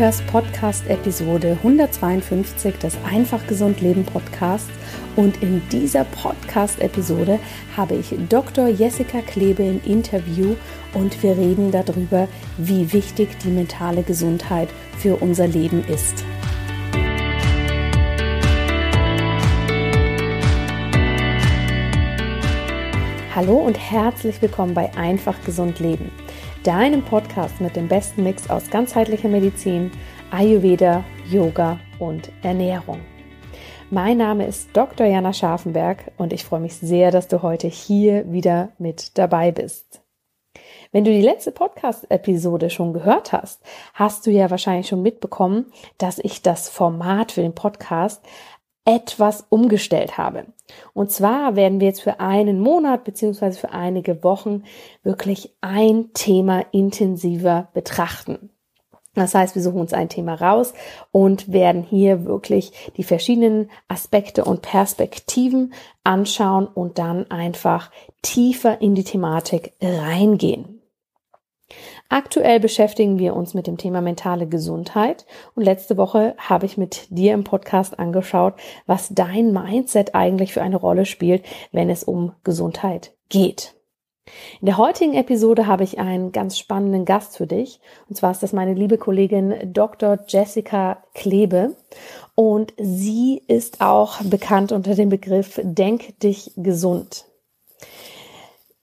hörst Podcast-Episode 152 des Einfach Gesund Leben Podcasts und in dieser Podcast-Episode habe ich Dr. Jessica Klebe im Interview und wir reden darüber, wie wichtig die mentale Gesundheit für unser Leben ist. Hallo und herzlich willkommen bei Einfach Gesund Leben deinem Podcast mit dem besten Mix aus ganzheitlicher Medizin, Ayurveda, Yoga und Ernährung. Mein Name ist Dr. Jana Scharfenberg und ich freue mich sehr, dass du heute hier wieder mit dabei bist. Wenn du die letzte Podcast-Episode schon gehört hast, hast du ja wahrscheinlich schon mitbekommen, dass ich das Format für den Podcast etwas umgestellt habe. Und zwar werden wir jetzt für einen Monat beziehungsweise für einige Wochen wirklich ein Thema intensiver betrachten. Das heißt, wir suchen uns ein Thema raus und werden hier wirklich die verschiedenen Aspekte und Perspektiven anschauen und dann einfach tiefer in die Thematik reingehen. Aktuell beschäftigen wir uns mit dem Thema mentale Gesundheit und letzte Woche habe ich mit dir im Podcast angeschaut, was dein Mindset eigentlich für eine Rolle spielt, wenn es um Gesundheit geht. In der heutigen Episode habe ich einen ganz spannenden Gast für dich. Und zwar ist das meine liebe Kollegin Dr. Jessica Klebe. Und sie ist auch bekannt unter dem Begriff Denk dich gesund.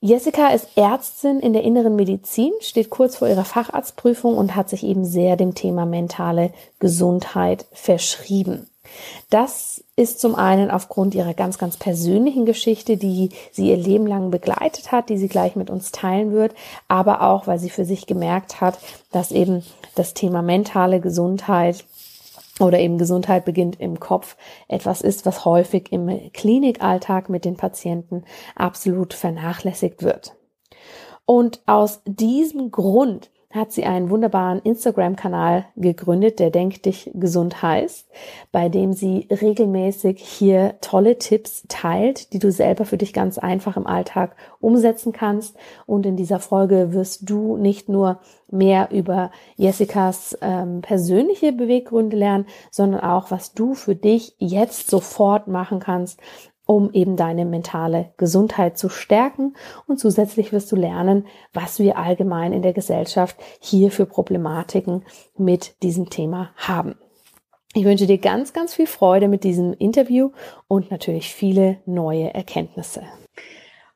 Jessica ist Ärztin in der inneren Medizin, steht kurz vor ihrer Facharztprüfung und hat sich eben sehr dem Thema mentale Gesundheit verschrieben. Das ist zum einen aufgrund ihrer ganz, ganz persönlichen Geschichte, die sie ihr Leben lang begleitet hat, die sie gleich mit uns teilen wird, aber auch, weil sie für sich gemerkt hat, dass eben das Thema mentale Gesundheit oder eben Gesundheit beginnt im Kopf etwas ist, was häufig im Klinikalltag mit den Patienten absolut vernachlässigt wird. Und aus diesem Grund hat sie einen wunderbaren Instagram-Kanal gegründet, der Denk dich gesund heißt, bei dem sie regelmäßig hier tolle Tipps teilt, die du selber für dich ganz einfach im Alltag umsetzen kannst. Und in dieser Folge wirst du nicht nur mehr über Jessicas ähm, persönliche Beweggründe lernen, sondern auch, was du für dich jetzt sofort machen kannst, um eben deine mentale Gesundheit zu stärken. Und zusätzlich wirst du lernen, was wir allgemein in der Gesellschaft hier für Problematiken mit diesem Thema haben. Ich wünsche dir ganz, ganz viel Freude mit diesem Interview und natürlich viele neue Erkenntnisse.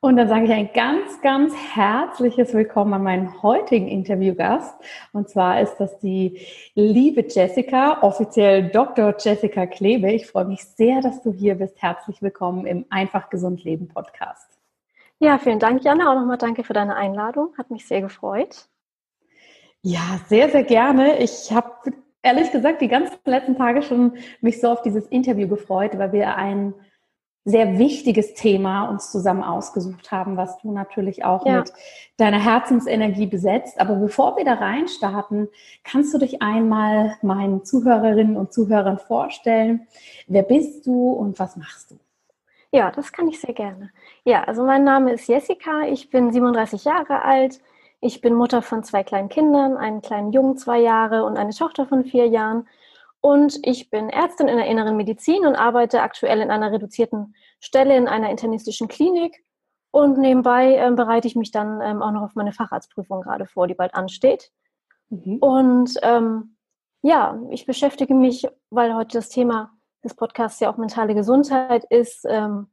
Und dann sage ich ein ganz, ganz herzliches Willkommen an meinen heutigen Interviewgast. Und zwar ist das die liebe Jessica, offiziell Dr. Jessica Klebe. Ich freue mich sehr, dass du hier bist. Herzlich willkommen im Einfach Gesund Leben Podcast. Ja, vielen Dank, Jana. Auch nochmal danke für deine Einladung. Hat mich sehr gefreut. Ja, sehr, sehr gerne. Ich habe ehrlich gesagt die ganzen letzten Tage schon mich so auf dieses Interview gefreut, weil wir ein sehr wichtiges Thema uns zusammen ausgesucht haben, was du natürlich auch ja. mit deiner Herzensenergie besetzt. Aber bevor wir da reinstarten, kannst du dich einmal meinen Zuhörerinnen und Zuhörern vorstellen. Wer bist du und was machst du? Ja, das kann ich sehr gerne. Ja, also mein Name ist Jessica, ich bin 37 Jahre alt. Ich bin Mutter von zwei kleinen Kindern, einen kleinen Jungen zwei Jahre und eine Tochter von vier Jahren. Und ich bin Ärztin in der inneren Medizin und arbeite aktuell in einer reduzierten Stelle in einer internistischen Klinik. Und nebenbei äh, bereite ich mich dann ähm, auch noch auf meine Facharztprüfung gerade vor, die bald ansteht. Mhm. Und ähm, ja, ich beschäftige mich, weil heute das Thema des Podcasts ja auch mentale Gesundheit ist, ähm,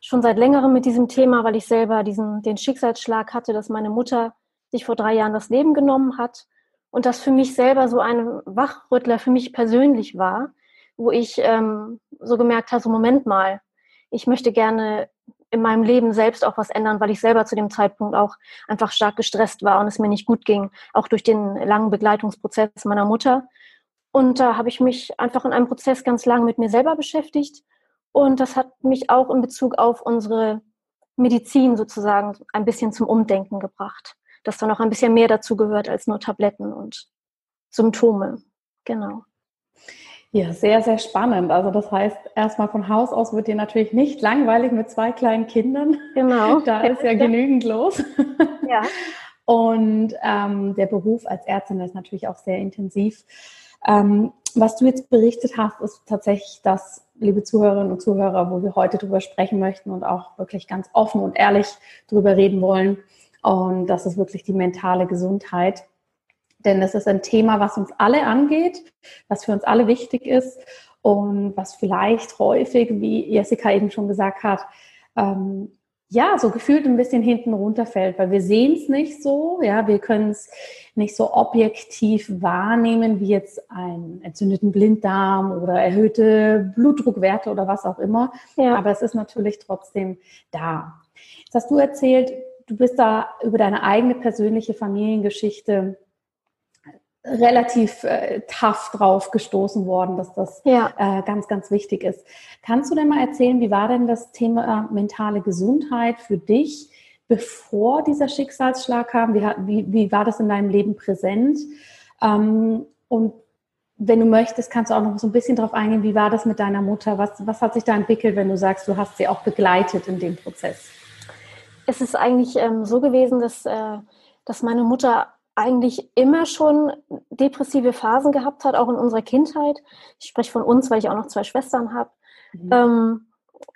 schon seit längerem mit diesem Thema, weil ich selber diesen, den Schicksalsschlag hatte, dass meine Mutter sich vor drei Jahren das Leben genommen hat und das für mich selber so ein Wachrüttler für mich persönlich war, wo ich ähm, so gemerkt habe, so Moment mal, ich möchte gerne in meinem Leben selbst auch was ändern, weil ich selber zu dem Zeitpunkt auch einfach stark gestresst war und es mir nicht gut ging, auch durch den langen Begleitungsprozess meiner Mutter. Und da habe ich mich einfach in einem Prozess ganz lang mit mir selber beschäftigt. Und das hat mich auch in Bezug auf unsere Medizin sozusagen ein bisschen zum Umdenken gebracht dass da noch ein bisschen mehr dazu gehört als nur Tabletten und Symptome. Genau. Ja, sehr, sehr spannend. Also das heißt, erstmal von Haus aus wird dir natürlich nicht langweilig mit zwei kleinen Kindern. Genau. Da ist ja genügend los. Ja. Und ähm, der Beruf als Ärztin ist natürlich auch sehr intensiv. Ähm, was du jetzt berichtet hast, ist tatsächlich das, liebe Zuhörerinnen und Zuhörer, wo wir heute drüber sprechen möchten und auch wirklich ganz offen und ehrlich drüber reden wollen. Und das ist wirklich die mentale Gesundheit. Denn das ist ein Thema, was uns alle angeht, was für uns alle wichtig ist und was vielleicht häufig, wie Jessica eben schon gesagt hat, ähm, ja, so gefühlt ein bisschen hinten runterfällt, weil wir sehen es nicht so, ja, wir können es nicht so objektiv wahrnehmen wie jetzt einen entzündeten Blinddarm oder erhöhte Blutdruckwerte oder was auch immer. Ja. Aber es ist natürlich trotzdem da. Jetzt hast du erzählt, du bist da über deine eigene persönliche Familiengeschichte relativ äh, tough drauf gestoßen worden, dass das ja. äh, ganz, ganz wichtig ist. Kannst du denn mal erzählen, wie war denn das Thema mentale Gesundheit für dich, bevor dieser Schicksalsschlag kam? Wie, wie, wie war das in deinem Leben präsent? Ähm, und wenn du möchtest, kannst du auch noch so ein bisschen darauf eingehen, wie war das mit deiner Mutter? Was, was hat sich da entwickelt, wenn du sagst, du hast sie auch begleitet in dem Prozess? Es ist eigentlich ähm, so gewesen, dass, äh, dass meine Mutter eigentlich immer schon depressive Phasen gehabt hat, auch in unserer Kindheit. Ich spreche von uns, weil ich auch noch zwei Schwestern habe. Mhm. Ähm,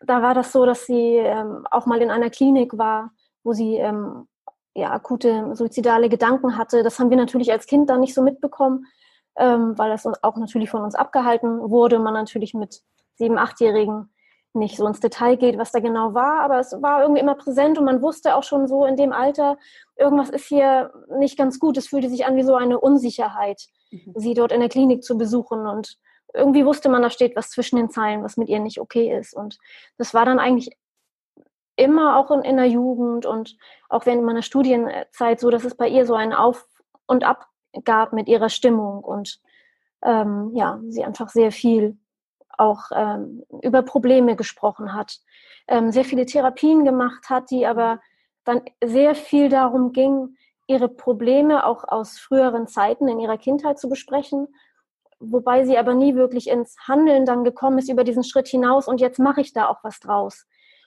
da war das so, dass sie ähm, auch mal in einer Klinik war, wo sie ähm, ja, akute suizidale Gedanken hatte. Das haben wir natürlich als Kind dann nicht so mitbekommen, ähm, weil das auch natürlich von uns abgehalten wurde. Man natürlich mit sieben, achtjährigen nicht so ins Detail geht, was da genau war, aber es war irgendwie immer präsent und man wusste auch schon so in dem Alter, irgendwas ist hier nicht ganz gut. Es fühlte sich an wie so eine Unsicherheit, mhm. sie dort in der Klinik zu besuchen und irgendwie wusste man, da steht was zwischen den Zeilen, was mit ihr nicht okay ist. Und das war dann eigentlich immer auch in, in der Jugend und auch während meiner Studienzeit so, dass es bei ihr so ein Auf und Ab gab mit ihrer Stimmung und ähm, ja, sie einfach sehr viel auch ähm, über Probleme gesprochen hat, ähm, sehr viele Therapien gemacht hat, die aber dann sehr viel darum ging, ihre Probleme auch aus früheren Zeiten in ihrer Kindheit zu besprechen, wobei sie aber nie wirklich ins Handeln dann gekommen ist über diesen Schritt hinaus und jetzt mache ich da auch was draus.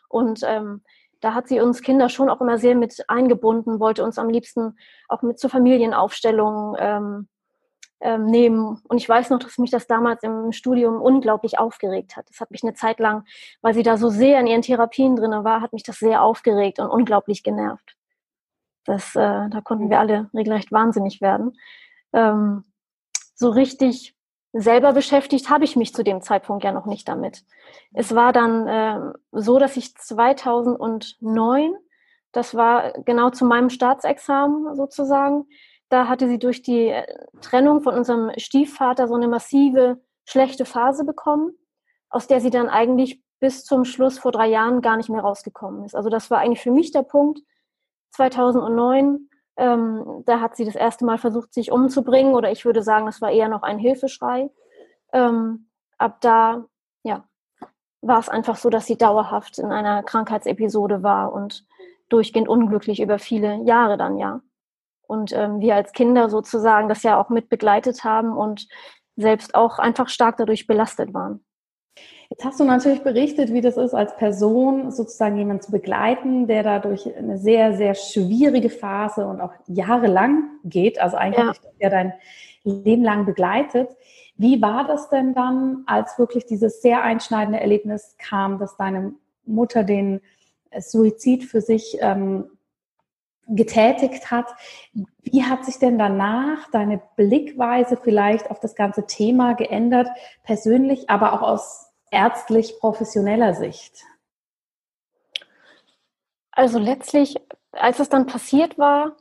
Und ähm, da hat sie uns Kinder schon auch immer sehr mit eingebunden, wollte uns am liebsten auch mit zur Familienaufstellung ähm, nehmen. Und ich weiß noch, dass mich das damals im Studium unglaublich aufgeregt hat. Das hat mich eine Zeit lang, weil sie da so sehr in ihren Therapien drin war, hat mich das sehr aufgeregt und unglaublich genervt. Das, äh, da konnten wir alle regelrecht wahnsinnig werden. Ähm, so richtig selber beschäftigt habe ich mich zu dem Zeitpunkt ja noch nicht damit. Es war dann äh, so, dass ich 2009, das war genau zu meinem Staatsexamen sozusagen, da hatte sie durch die äh, Trennung von unserem Stiefvater so eine massive schlechte Phase bekommen, aus der sie dann eigentlich bis zum Schluss vor drei Jahren gar nicht mehr rausgekommen ist. Also das war eigentlich für mich der Punkt 2009. Ähm, da hat sie das erste Mal versucht, sich umzubringen, oder ich würde sagen, das war eher noch ein Hilfeschrei. Ähm, ab da, ja, war es einfach so, dass sie dauerhaft in einer Krankheitsepisode war und durchgehend unglücklich über viele Jahre dann, ja und ähm, wir als Kinder sozusagen das ja auch mit begleitet haben und selbst auch einfach stark dadurch belastet waren. Jetzt hast du natürlich berichtet, wie das ist, als Person sozusagen jemanden zu begleiten, der dadurch eine sehr, sehr schwierige Phase und auch jahrelang geht, also eigentlich ja, dein Leben lang begleitet. Wie war das denn dann, als wirklich dieses sehr einschneidende Erlebnis kam, dass deine Mutter den Suizid für sich ähm, getätigt hat. Wie hat sich denn danach deine Blickweise vielleicht auf das ganze Thema geändert, persönlich, aber auch aus ärztlich professioneller Sicht? Also letztlich, als es dann passiert war,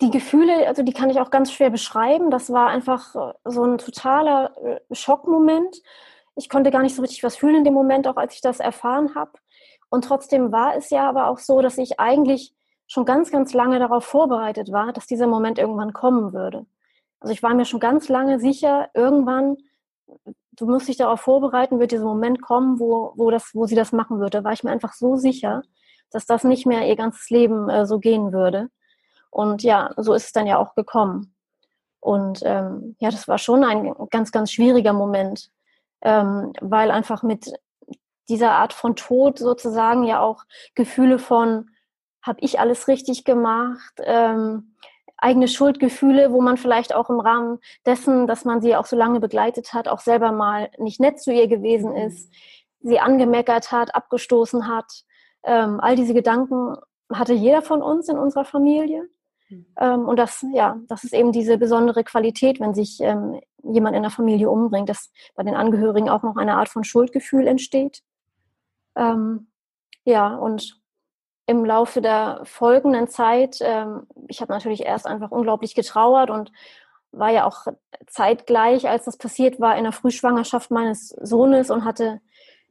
die Gefühle, also die kann ich auch ganz schwer beschreiben. Das war einfach so ein totaler äh, Schockmoment. Ich konnte gar nicht so richtig was fühlen in dem Moment, auch als ich das erfahren habe. Und trotzdem war es ja aber auch so, dass ich eigentlich schon ganz, ganz lange darauf vorbereitet war, dass dieser Moment irgendwann kommen würde. Also ich war mir schon ganz lange sicher, irgendwann, du musst dich darauf vorbereiten, wird dieser Moment kommen, wo, wo, das, wo sie das machen würde. Da war ich mir einfach so sicher, dass das nicht mehr ihr ganzes Leben äh, so gehen würde. Und ja, so ist es dann ja auch gekommen. Und ähm, ja, das war schon ein ganz, ganz schwieriger Moment, ähm, weil einfach mit dieser Art von Tod sozusagen ja auch Gefühle von, habe ich alles richtig gemacht? Ähm, eigene Schuldgefühle, wo man vielleicht auch im Rahmen dessen, dass man sie auch so lange begleitet hat, auch selber mal nicht nett zu ihr gewesen mhm. ist, sie angemeckert hat, abgestoßen hat. Ähm, all diese Gedanken hatte jeder von uns in unserer Familie. Mhm. Ähm, und das, ja, das ist eben diese besondere Qualität, wenn sich ähm, jemand in der Familie umbringt, dass bei den Angehörigen auch noch eine Art von Schuldgefühl entsteht. Ähm, ja, und im Laufe der folgenden Zeit, ähm, ich habe natürlich erst einfach unglaublich getrauert und war ja auch zeitgleich, als das passiert war, in der Frühschwangerschaft meines Sohnes und hatte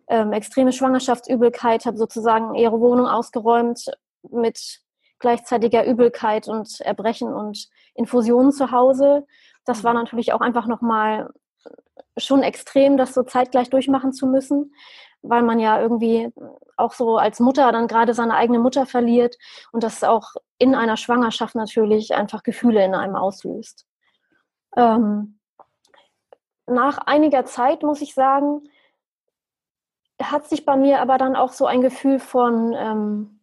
ähm, extreme Schwangerschaftsübelkeit, habe sozusagen ihre Wohnung ausgeräumt mit gleichzeitiger Übelkeit und Erbrechen und Infusionen zu Hause. Das war mhm. natürlich auch einfach nochmal schon extrem, das so zeitgleich durchmachen zu müssen weil man ja irgendwie auch so als Mutter dann gerade seine eigene Mutter verliert und das auch in einer Schwangerschaft natürlich einfach Gefühle in einem auslöst. Ähm, nach einiger Zeit, muss ich sagen, hat sich bei mir aber dann auch so ein Gefühl von, ähm,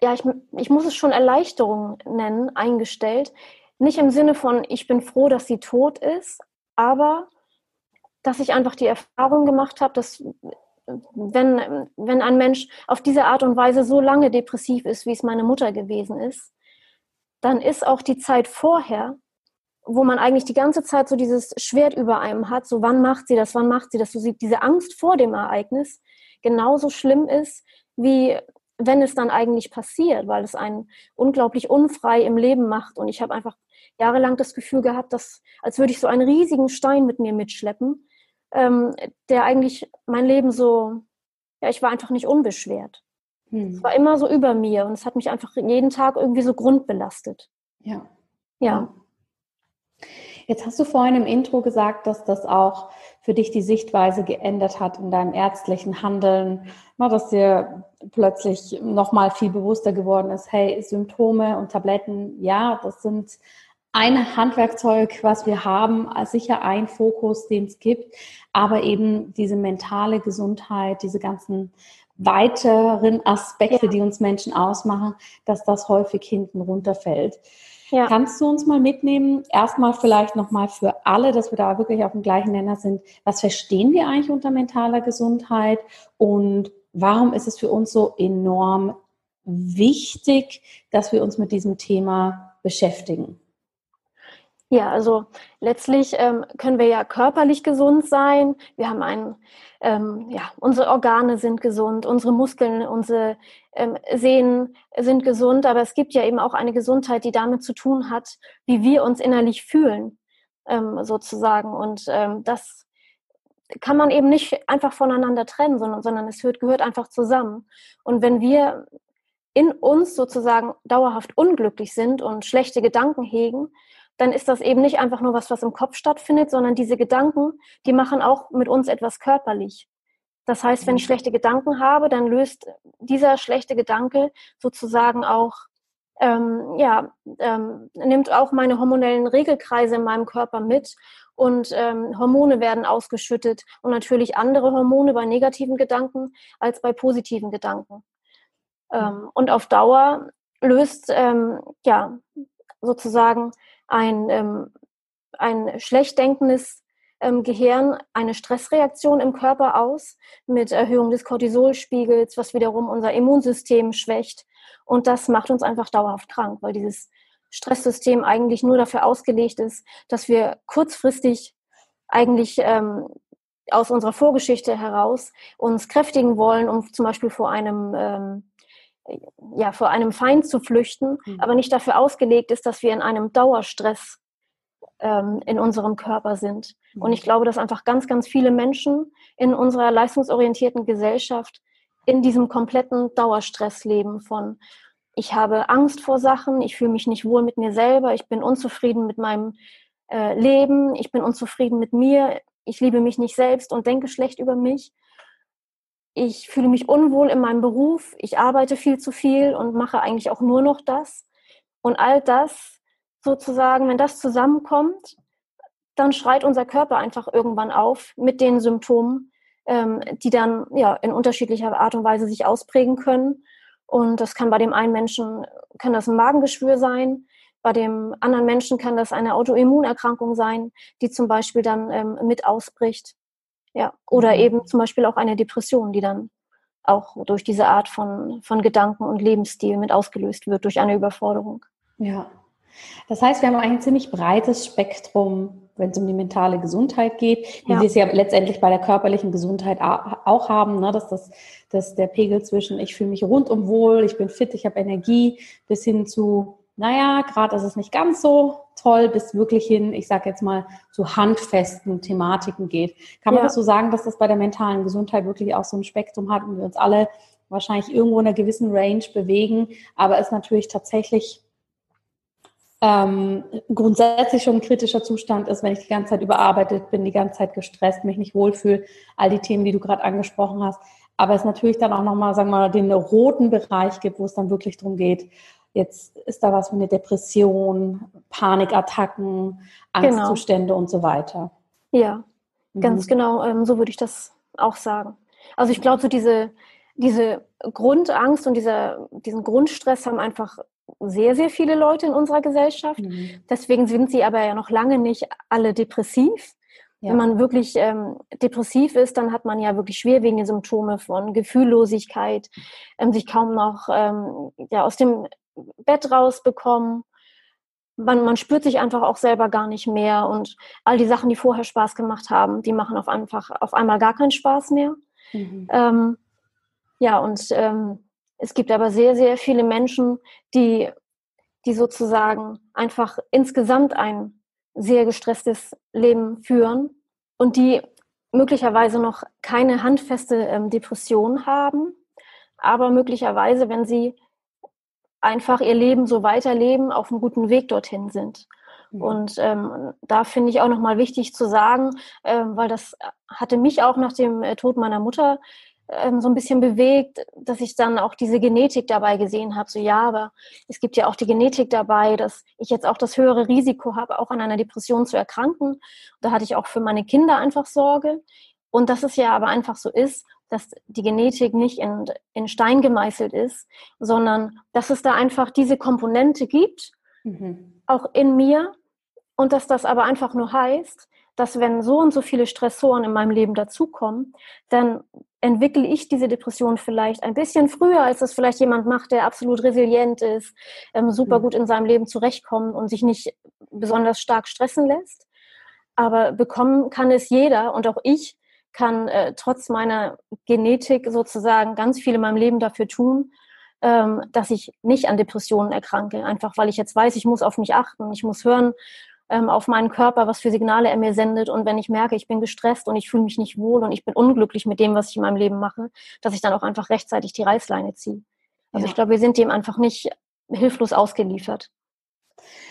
ja, ich, ich muss es schon Erleichterung nennen, eingestellt. Nicht im Sinne von, ich bin froh, dass sie tot ist, aber dass ich einfach die Erfahrung gemacht habe, dass wenn, wenn ein Mensch auf diese Art und Weise so lange depressiv ist, wie es meine Mutter gewesen ist, dann ist auch die Zeit vorher, wo man eigentlich die ganze Zeit so dieses Schwert über einem hat, so wann macht sie das, wann macht sie das, so diese Angst vor dem Ereignis genauso schlimm ist, wie wenn es dann eigentlich passiert, weil es einen unglaublich unfrei im Leben macht. Und ich habe einfach jahrelang das Gefühl gehabt, dass als würde ich so einen riesigen Stein mit mir mitschleppen, ähm, der eigentlich mein Leben so, ja, ich war einfach nicht unbeschwert. Hm. Es war immer so über mir und es hat mich einfach jeden Tag irgendwie so grundbelastet. Ja. Ja. Jetzt hast du vorhin im Intro gesagt, dass das auch für dich die Sichtweise geändert hat in deinem ärztlichen Handeln, dass dir plötzlich nochmal viel bewusster geworden ist, hey, Symptome und Tabletten, ja, das sind ein Handwerkzeug, was wir haben, sicher ein Fokus, den es gibt, aber eben diese mentale Gesundheit, diese ganzen weiteren Aspekte, ja. die uns Menschen ausmachen, dass das häufig hinten runterfällt. Ja. Kannst du uns mal mitnehmen, erstmal vielleicht nochmal für alle, dass wir da wirklich auf dem gleichen Nenner sind, was verstehen wir eigentlich unter mentaler Gesundheit und warum ist es für uns so enorm wichtig, dass wir uns mit diesem Thema beschäftigen? Ja, also letztlich ähm, können wir ja körperlich gesund sein. Wir haben ein, ähm, ja, unsere Organe sind gesund, unsere Muskeln, unsere ähm, Sehnen sind gesund, aber es gibt ja eben auch eine Gesundheit, die damit zu tun hat, wie wir uns innerlich fühlen, ähm, sozusagen. Und ähm, das kann man eben nicht einfach voneinander trennen, sondern, sondern es gehört, gehört einfach zusammen. Und wenn wir in uns sozusagen dauerhaft unglücklich sind und schlechte Gedanken hegen, dann ist das eben nicht einfach nur was, was im Kopf stattfindet, sondern diese Gedanken, die machen auch mit uns etwas körperlich. Das heißt, wenn ich mhm. schlechte Gedanken habe, dann löst dieser schlechte Gedanke sozusagen auch, ähm, ja, ähm, nimmt auch meine hormonellen Regelkreise in meinem Körper mit und ähm, Hormone werden ausgeschüttet und natürlich andere Hormone bei negativen Gedanken als bei positiven Gedanken. Ähm, und auf Dauer löst ähm, ja sozusagen ein, ähm, ein schlecht denkendes ähm, Gehirn eine Stressreaktion im Körper aus mit Erhöhung des Cortisolspiegels, was wiederum unser Immunsystem schwächt. Und das macht uns einfach dauerhaft krank, weil dieses Stresssystem eigentlich nur dafür ausgelegt ist, dass wir kurzfristig eigentlich ähm, aus unserer Vorgeschichte heraus uns kräftigen wollen, um zum Beispiel vor einem ähm, ja, vor einem Feind zu flüchten, mhm. aber nicht dafür ausgelegt ist, dass wir in einem Dauerstress ähm, in unserem Körper sind. Mhm. Und ich glaube, dass einfach ganz, ganz viele Menschen in unserer leistungsorientierten Gesellschaft in diesem kompletten Dauerstress leben von ich habe Angst vor Sachen, ich fühle mich nicht wohl mit mir selber, ich bin unzufrieden mit meinem äh, Leben, ich bin unzufrieden mit mir, ich liebe mich nicht selbst und denke schlecht über mich ich fühle mich unwohl in meinem Beruf, ich arbeite viel zu viel und mache eigentlich auch nur noch das. Und all das sozusagen, wenn das zusammenkommt, dann schreit unser Körper einfach irgendwann auf mit den Symptomen, ähm, die dann ja in unterschiedlicher Art und Weise sich ausprägen können. Und das kann bei dem einen Menschen, kann das ein Magengeschwür sein, Bei dem anderen Menschen kann das eine Autoimmunerkrankung sein, die zum Beispiel dann ähm, mit ausbricht. Ja, oder mhm. eben zum Beispiel auch eine Depression, die dann auch durch diese Art von, von Gedanken und Lebensstil mit ausgelöst wird, durch eine Überforderung. Ja. Das heißt, wir haben ein ziemlich breites Spektrum, wenn es um die mentale Gesundheit geht, wie ja. wir es ja letztendlich bei der körperlichen Gesundheit auch haben, ne? dass, das, dass der Pegel zwischen ich fühle mich rundum wohl, ich bin fit, ich habe Energie, bis hin zu naja, gerade ist es nicht ganz so toll, bis wirklich hin, ich sage jetzt mal, zu handfesten Thematiken geht. Kann man ja. das so sagen, dass das bei der mentalen Gesundheit wirklich auch so ein Spektrum hat und wir uns alle wahrscheinlich irgendwo in einer gewissen Range bewegen, aber es natürlich tatsächlich ähm, grundsätzlich schon ein kritischer Zustand ist, wenn ich die ganze Zeit überarbeitet bin, die ganze Zeit gestresst, mich nicht wohlfühle, all die Themen, die du gerade angesprochen hast. Aber es natürlich dann auch nochmal, sagen wir mal, den roten Bereich gibt, wo es dann wirklich darum geht, Jetzt ist da was wie eine Depression, Panikattacken, Angstzustände genau. und so weiter. Ja, mhm. ganz genau, ähm, so würde ich das auch sagen. Also ich glaube, so diese, diese Grundangst und dieser, diesen Grundstress haben einfach sehr, sehr viele Leute in unserer Gesellschaft. Mhm. Deswegen sind sie aber ja noch lange nicht alle depressiv. Ja. Wenn man wirklich ähm, depressiv ist, dann hat man ja wirklich schwerwiegende Symptome von Gefühllosigkeit, ähm, sich kaum noch ähm, ja, aus dem Bett rausbekommen. Man, man spürt sich einfach auch selber gar nicht mehr und all die Sachen, die vorher Spaß gemacht haben, die machen auf, einfach, auf einmal gar keinen Spaß mehr. Mhm. Ähm, ja, und ähm, es gibt aber sehr, sehr viele Menschen, die, die sozusagen einfach insgesamt ein sehr gestresstes Leben führen und die möglicherweise noch keine handfeste ähm, Depression haben, aber möglicherweise, wenn sie einfach ihr Leben so weiterleben, auf einem guten Weg dorthin sind. Mhm. Und ähm, da finde ich auch nochmal wichtig zu sagen, ähm, weil das hatte mich auch nach dem äh, Tod meiner Mutter ähm, so ein bisschen bewegt, dass ich dann auch diese Genetik dabei gesehen habe. So ja, aber es gibt ja auch die Genetik dabei, dass ich jetzt auch das höhere Risiko habe, auch an einer Depression zu erkranken. Da hatte ich auch für meine Kinder einfach Sorge. Und dass es ja aber einfach so ist, dass die Genetik nicht in, in Stein gemeißelt ist, sondern dass es da einfach diese Komponente gibt, mhm. auch in mir, und dass das aber einfach nur heißt, dass wenn so und so viele Stressoren in meinem Leben dazukommen, dann entwickle ich diese Depression vielleicht ein bisschen früher, als das vielleicht jemand macht, der absolut resilient ist, ähm, super mhm. gut in seinem Leben zurechtkommt und sich nicht besonders stark stressen lässt. Aber bekommen kann es jeder und auch ich, kann äh, trotz meiner Genetik sozusagen ganz viel in meinem Leben dafür tun, ähm, dass ich nicht an Depressionen erkranke. Einfach weil ich jetzt weiß, ich muss auf mich achten, ich muss hören ähm, auf meinen Körper, was für Signale er mir sendet. Und wenn ich merke, ich bin gestresst und ich fühle mich nicht wohl und ich bin unglücklich mit dem, was ich in meinem Leben mache, dass ich dann auch einfach rechtzeitig die Reißleine ziehe. Also ja. ich glaube, wir sind dem einfach nicht hilflos ausgeliefert.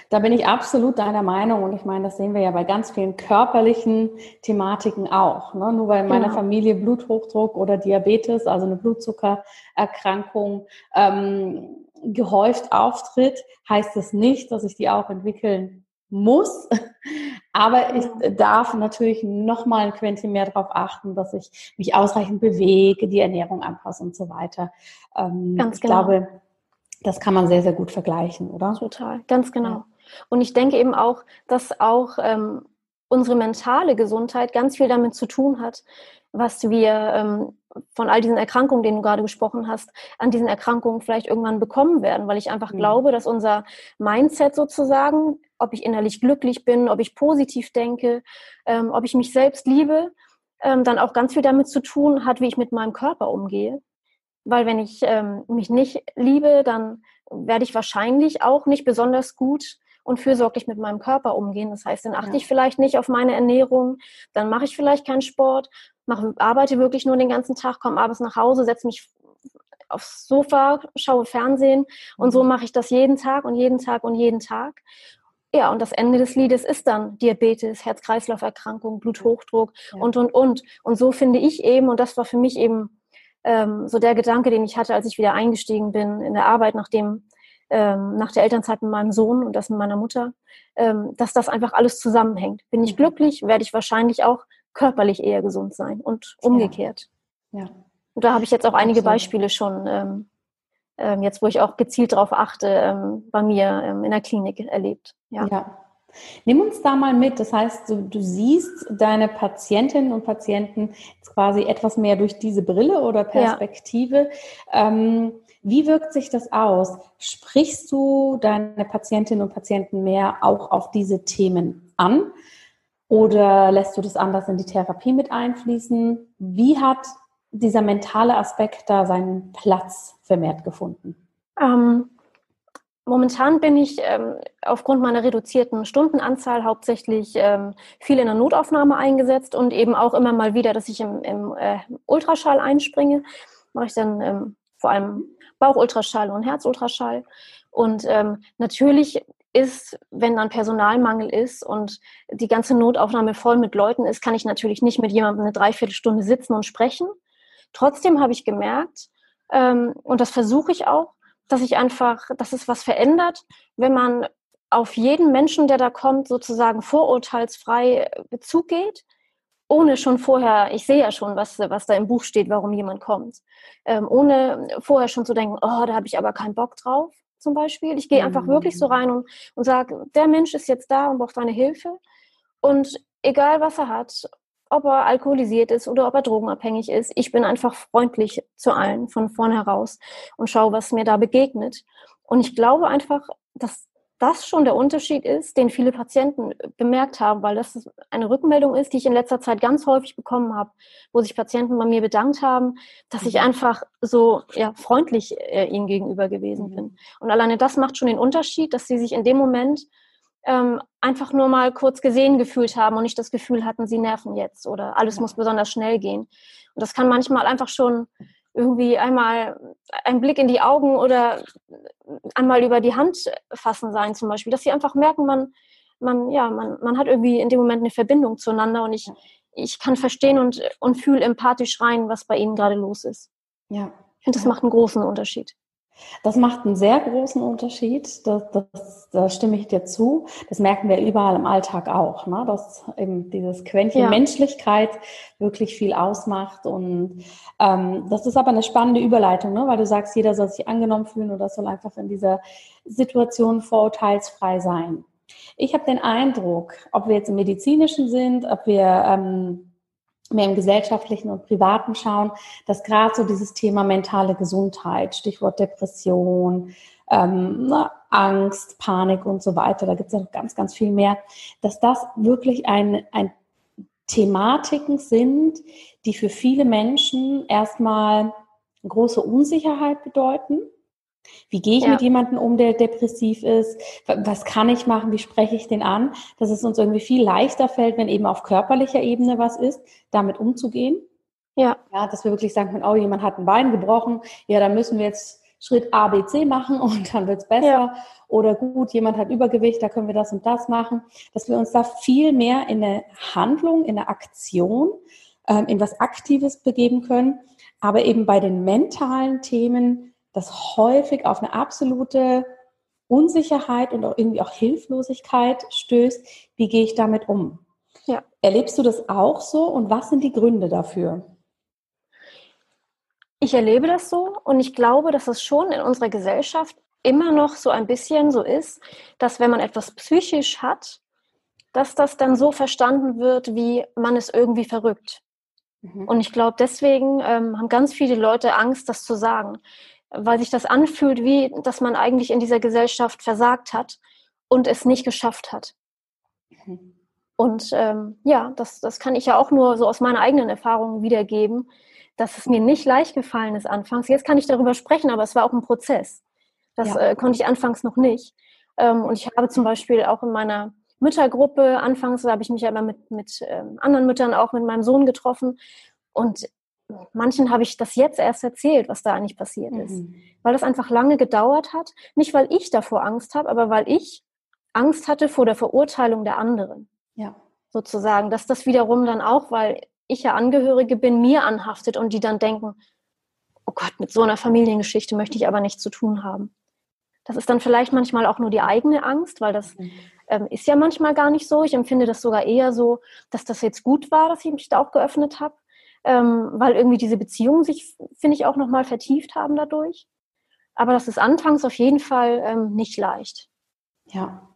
Da bin ich absolut deiner Meinung und ich meine, das sehen wir ja bei ganz vielen körperlichen Thematiken auch. Ne? Nur weil in meiner genau. Familie Bluthochdruck oder Diabetes, also eine Blutzuckererkrankung, ähm, gehäuft auftritt, heißt das nicht, dass ich die auch entwickeln muss. Aber ich darf natürlich noch mal ein Quäntchen mehr darauf achten, dass ich mich ausreichend bewege, die Ernährung anpasse und so weiter. Ähm, Ganz genau. Ich glaube, das kann man sehr, sehr gut vergleichen, oder? Total, ganz genau. Ja. Und ich denke eben auch, dass auch ähm, unsere mentale Gesundheit ganz viel damit zu tun hat, was wir ähm, von all diesen Erkrankungen, denen du gerade gesprochen hast, an diesen Erkrankungen vielleicht irgendwann bekommen werden, weil ich einfach mhm. glaube, dass unser Mindset sozusagen, ob ich innerlich glücklich bin, ob ich positiv denke, ähm, ob ich mich selbst liebe, ähm, dann auch ganz viel damit zu tun hat, wie ich mit meinem Körper umgehe. Weil wenn ich ähm, mich nicht liebe, dann werde ich wahrscheinlich auch nicht besonders gut und fürsorglich mit meinem Körper umgehen. Das heißt, dann achte ja. ich vielleicht nicht auf meine Ernährung, dann mache ich vielleicht keinen Sport, mache, arbeite wirklich nur den ganzen Tag, komme abends nach Hause, setze mich aufs Sofa, schaue Fernsehen und so mhm. mache ich das jeden Tag und jeden Tag und jeden Tag. Ja, und das Ende des Liedes ist dann Diabetes, Herz-Kreislauf-Erkrankung, Bluthochdruck ja. und, und, und. Und so finde ich eben, und das war für mich eben ähm, so der Gedanke, den ich hatte, als ich wieder eingestiegen bin in der Arbeit, nachdem ähm, nach der Elternzeit mit meinem Sohn und das mit meiner Mutter, ähm, dass das einfach alles zusammenhängt. Bin ich mhm. glücklich, werde ich wahrscheinlich auch körperlich eher gesund sein und umgekehrt. Ja. ja. Und da habe ich jetzt auch einige Beispiele schon ähm, ähm, jetzt wo ich auch gezielt darauf achte, ähm, bei mir ähm, in der Klinik erlebt. Ja. ja. Nimm uns da mal mit. Das heißt, du, du siehst deine Patientinnen und Patienten jetzt quasi etwas mehr durch diese Brille oder Perspektive. Ja. Ähm, wie wirkt sich das aus? Sprichst du deine Patientinnen und Patienten mehr auch auf diese Themen an? Oder lässt du das anders in die Therapie mit einfließen? Wie hat dieser mentale Aspekt da seinen Platz vermehrt gefunden? Ähm, momentan bin ich ähm, aufgrund meiner reduzierten Stundenanzahl hauptsächlich ähm, viel in der Notaufnahme eingesetzt und eben auch immer mal wieder, dass ich im, im äh, Ultraschall einspringe. Mache ich dann ähm, vor allem Bauchultraschall und Herzultraschall. Und ähm, natürlich ist, wenn dann Personalmangel ist und die ganze Notaufnahme voll mit Leuten ist, kann ich natürlich nicht mit jemandem eine Dreiviertelstunde sitzen und sprechen. Trotzdem habe ich gemerkt, ähm, und das versuche ich auch, dass ich einfach, dass es was verändert, wenn man auf jeden Menschen, der da kommt, sozusagen vorurteilsfrei zugeht ohne schon vorher, ich sehe ja schon, was, was da im Buch steht, warum jemand kommt, ähm, ohne vorher schon zu denken, oh, da habe ich aber keinen Bock drauf, zum Beispiel. Ich gehe mhm. einfach wirklich so rein und, und sage, der Mensch ist jetzt da und braucht deine Hilfe. Und egal, was er hat, ob er alkoholisiert ist oder ob er drogenabhängig ist, ich bin einfach freundlich zu allen von vornherein und schaue, was mir da begegnet. Und ich glaube einfach, dass das schon der Unterschied ist, den viele Patienten bemerkt haben, weil das eine Rückmeldung ist, die ich in letzter Zeit ganz häufig bekommen habe, wo sich Patienten bei mir bedankt haben, dass ich mhm. einfach so ja, freundlich äh, ihnen gegenüber gewesen mhm. bin. Und alleine das macht schon den Unterschied, dass sie sich in dem Moment ähm, einfach nur mal kurz gesehen gefühlt haben und nicht das Gefühl hatten, sie nerven jetzt oder alles muss besonders schnell gehen. Und das kann manchmal einfach schon irgendwie einmal ein Blick in die Augen oder einmal über die Hand fassen sein zum Beispiel, dass sie einfach merken, man, man, ja, man, man hat irgendwie in dem Moment eine Verbindung zueinander und ich, ich kann verstehen und, und fühle empathisch rein, was bei ihnen gerade los ist. Ja. Ich finde, das macht einen großen Unterschied. Das macht einen sehr großen Unterschied. Das, das, da stimme ich dir zu. Das merken wir überall im Alltag auch, ne? dass eben dieses Quäntchen ja. Menschlichkeit wirklich viel ausmacht. Und ähm, das ist aber eine spannende Überleitung, ne? weil du sagst, jeder soll sich angenommen fühlen oder soll einfach in dieser Situation vorurteilsfrei sein. Ich habe den Eindruck, ob wir jetzt im medizinischen sind, ob wir ähm, mehr im gesellschaftlichen und privaten schauen, dass gerade so dieses Thema mentale Gesundheit, Stichwort Depression, ähm, Angst, Panik und so weiter, da gibt es ja noch ganz, ganz viel mehr, dass das wirklich ein, ein Thematiken sind, die für viele Menschen erstmal große Unsicherheit bedeuten wie gehe ich ja. mit jemandem um, der depressiv ist? Was kann ich machen? Wie spreche ich den an? Dass es uns irgendwie viel leichter fällt, wenn eben auf körperlicher Ebene was ist, damit umzugehen. Ja. Ja, dass wir wirklich sagen können, oh, jemand hat ein Bein gebrochen. Ja, dann müssen wir jetzt Schritt A, B, C machen und dann wird's besser. Ja. Oder gut, jemand hat Übergewicht, da können wir das und das machen. Dass wir uns da viel mehr in eine Handlung, in eine Aktion, ähm, in was Aktives begeben können. Aber eben bei den mentalen Themen das häufig auf eine absolute Unsicherheit und auch irgendwie auch Hilflosigkeit stößt. Wie gehe ich damit um? Ja. Erlebst du das auch so und was sind die Gründe dafür? Ich erlebe das so und ich glaube, dass es schon in unserer Gesellschaft immer noch so ein bisschen so ist, dass wenn man etwas psychisch hat, dass das dann so verstanden wird, wie man ist irgendwie verrückt. Mhm. Und ich glaube, deswegen ähm, haben ganz viele Leute Angst, das zu sagen weil sich das anfühlt, wie dass man eigentlich in dieser Gesellschaft versagt hat und es nicht geschafft hat. Mhm. Und ähm, ja, das, das kann ich ja auch nur so aus meiner eigenen Erfahrung wiedergeben, dass es mir nicht leicht gefallen ist anfangs. Jetzt kann ich darüber sprechen, aber es war auch ein Prozess. Das ja. äh, konnte ich anfangs noch nicht. Ähm, und ich habe zum Beispiel auch in meiner Müttergruppe, anfangs habe ich mich aber mit, mit ähm, anderen Müttern auch mit meinem Sohn getroffen. Und manchen habe ich das jetzt erst erzählt, was da eigentlich passiert ist. Mhm. Weil das einfach lange gedauert hat. Nicht, weil ich davor Angst habe, aber weil ich Angst hatte vor der Verurteilung der anderen. Ja. Sozusagen, dass das wiederum dann auch, weil ich ja Angehörige bin, mir anhaftet und die dann denken, oh Gott, mit so einer Familiengeschichte möchte ich aber nichts zu tun haben. Das ist dann vielleicht manchmal auch nur die eigene Angst, weil das mhm. ähm, ist ja manchmal gar nicht so. Ich empfinde das sogar eher so, dass das jetzt gut war, dass ich mich da auch geöffnet habe ähm, weil irgendwie diese Beziehungen sich, finde ich, auch nochmal vertieft haben dadurch. Aber das ist anfangs auf jeden Fall ähm, nicht leicht. Ja,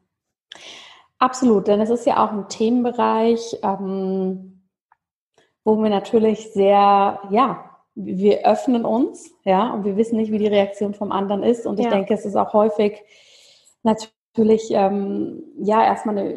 absolut. Denn es ist ja auch ein Themenbereich, ähm, wo wir natürlich sehr, ja, wir öffnen uns, ja, und wir wissen nicht, wie die Reaktion vom anderen ist. Und ich ja. denke, es ist auch häufig natürlich, ähm, ja, erstmal eine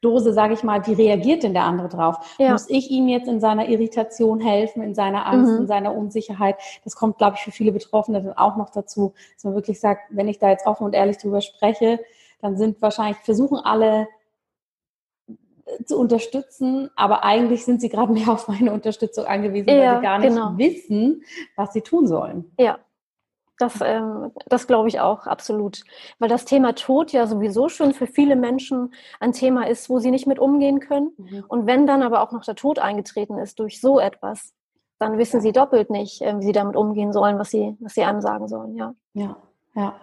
Überraschungsdose, sage ich mal, wie reagiert denn der andere drauf? Ja. Muss ich ihm jetzt in seiner Irritation helfen, in seiner Angst, mhm. in seiner Unsicherheit? Das kommt, glaube ich, für viele Betroffene dann auch noch dazu, dass man wirklich sagt, wenn ich da jetzt offen und ehrlich drüber spreche, dann sind wahrscheinlich, versuchen alle zu unterstützen, aber eigentlich sind sie gerade mehr auf meine Unterstützung angewiesen, ja, weil sie gar nicht genau. wissen, was sie tun sollen. Ja, das, ähm, das glaube ich auch absolut. Weil das Thema Tod ja sowieso schon für viele Menschen ein Thema ist, wo sie nicht mit umgehen können. Mhm. Und wenn dann aber auch noch der Tod eingetreten ist durch so etwas, dann wissen sie doppelt nicht, äh, wie sie damit umgehen sollen, was sie, was sie einem sagen sollen. Ja, ja. ja.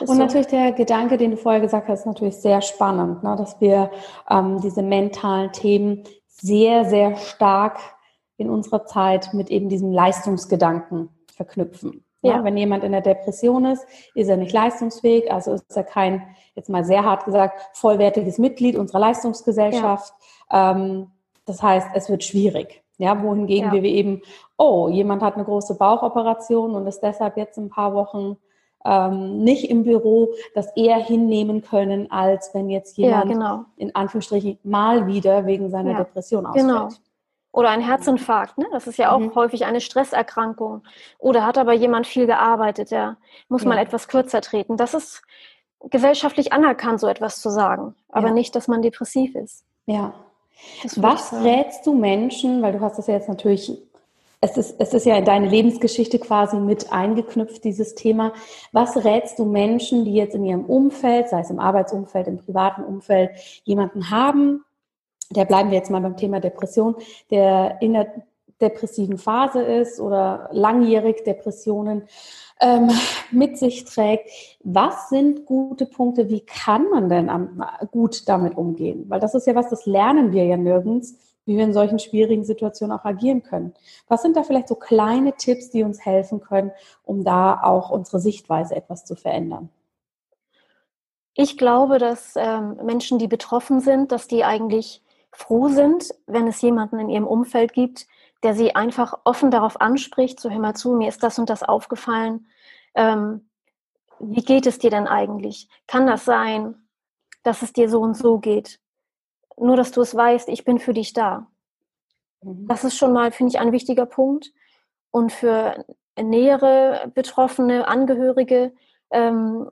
Und so. natürlich der Gedanke, den du vorher gesagt hast, ist natürlich sehr spannend, ne? dass wir ähm, diese mentalen Themen sehr, sehr stark in unserer Zeit mit eben diesem Leistungsgedanken verknüpfen. Ne? Ja. Wenn jemand in der Depression ist, ist er nicht leistungsfähig, also ist er kein, jetzt mal sehr hart gesagt, vollwertiges Mitglied unserer Leistungsgesellschaft. Ja. Ähm, das heißt, es wird schwierig. Ja, wohingegen ja. wir eben, oh, jemand hat eine große Bauchoperation und ist deshalb jetzt ein paar Wochen ähm, nicht im Büro das eher hinnehmen können, als wenn jetzt jemand ja, genau. in Anführungsstrichen mal wieder wegen seiner Depression ausfällt. Genau. Oder ein Herzinfarkt, ne? das ist ja auch mhm. häufig eine Stresserkrankung. Oder hat aber jemand viel gearbeitet, der muss ja. mal etwas kürzer treten. Das ist gesellschaftlich anerkannt, so etwas zu sagen, aber nicht, dass man depressiv ist. Ja. Was rätst du Menschen, weil du hast das ja jetzt natürlich es ist, es ist ja in deine Lebensgeschichte quasi mit eingeknüpft, dieses Thema. Was rätst du Menschen, die jetzt in ihrem Umfeld, sei es im Arbeitsumfeld, im privaten Umfeld, jemanden haben, der bleiben wir jetzt mal beim Thema Depression, der in der depressiven Phase ist oder langjährig Depressionen ähm, mit sich trägt. Was sind gute Punkte? Wie kann man denn am, gut damit umgehen? Weil das ist ja was, das lernen wir ja nirgends wie wir in solchen schwierigen Situationen auch agieren können. Was sind da vielleicht so kleine Tipps, die uns helfen können, um da auch unsere Sichtweise etwas zu verändern? Ich glaube, dass ähm, Menschen, die betroffen sind, dass die eigentlich froh sind, wenn es jemanden in ihrem Umfeld gibt, der sie einfach offen darauf anspricht, so hör mal zu, mir ist das und das aufgefallen. Ähm, wie geht es dir denn eigentlich? Kann das sein, dass es dir so und so geht? nur, dass du es weißt, ich bin für dich da. Mhm. Das ist schon mal, finde ich, ein wichtiger Punkt. Und für nähere betroffene Angehörige, ähm,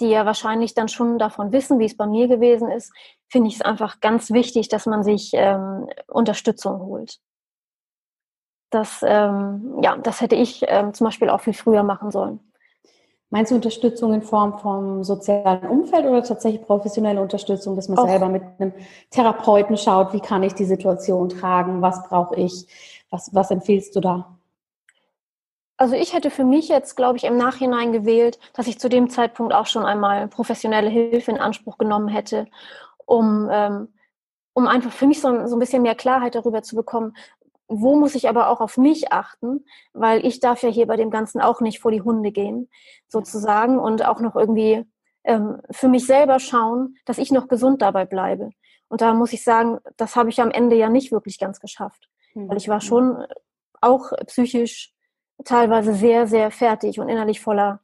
die ja wahrscheinlich dann schon davon wissen, wie es bei mir gewesen ist, finde ich es einfach ganz wichtig, dass man sich ähm, Unterstützung holt. Das, ähm, ja, das hätte ich ähm, zum Beispiel auch viel früher machen sollen. Meinst du Unterstützung in Form vom sozialen Umfeld oder tatsächlich professionelle Unterstützung, dass man Auch. selber mit einem Therapeuten schaut, wie kann ich die Situation tragen, was brauche ich, was, was empfiehlst du da? Also ich hätte für mich jetzt, glaube ich, im Nachhinein gewählt, dass ich zu dem Zeitpunkt auch schon einmal professionelle Hilfe in Anspruch genommen hätte, um, ähm, um einfach für mich so, so ein bisschen mehr Klarheit darüber zu bekommen, wo muss ich aber auch auf mich achten, weil ich darf ja hier bei dem Ganzen auch nicht vor die Hunde gehen, sozusagen, und auch noch irgendwie ähm, für mich selber schauen, dass ich noch gesund dabei bleibe. Und da muss ich sagen, das habe ich am Ende ja nicht wirklich ganz geschafft, mhm. weil ich war schon auch psychisch teilweise sehr, sehr fertig und innerlich voller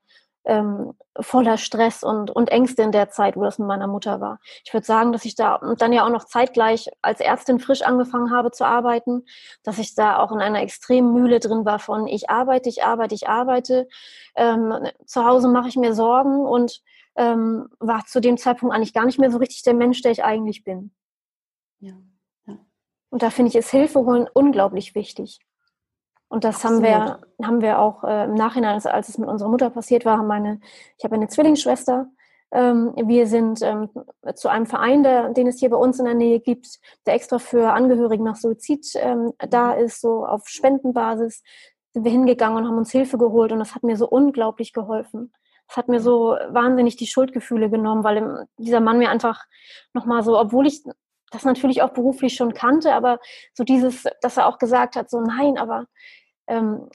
ähm, voller Stress und, und Ängste in der Zeit, wo das mit meiner Mutter war. Ich würde sagen, dass ich da dann ja auch noch zeitgleich als Ärztin frisch angefangen habe zu arbeiten, dass ich da auch in einer extremen Mühle drin war von ich arbeite, ich arbeite, ich arbeite. Ähm, zu Hause mache ich mir Sorgen und ähm, war zu dem Zeitpunkt eigentlich gar nicht mehr so richtig der Mensch, der ich eigentlich bin. Ja. ja. Und da finde ich es Hilfe holen unglaublich wichtig. Und das haben wir, haben wir auch äh, im Nachhinein, als, als es mit unserer Mutter passiert war, haben meine, ich habe eine Zwillingsschwester. Ähm, wir sind ähm, zu einem Verein, der, den es hier bei uns in der Nähe gibt, der extra für Angehörige nach Suizid ähm, da ist, so auf Spendenbasis, sind wir hingegangen und haben uns Hilfe geholt und das hat mir so unglaublich geholfen. Das hat mir so wahnsinnig die Schuldgefühle genommen, weil dieser Mann mir einfach nochmal so, obwohl ich das natürlich auch beruflich schon kannte, aber so dieses, dass er auch gesagt hat, so nein, aber ähm,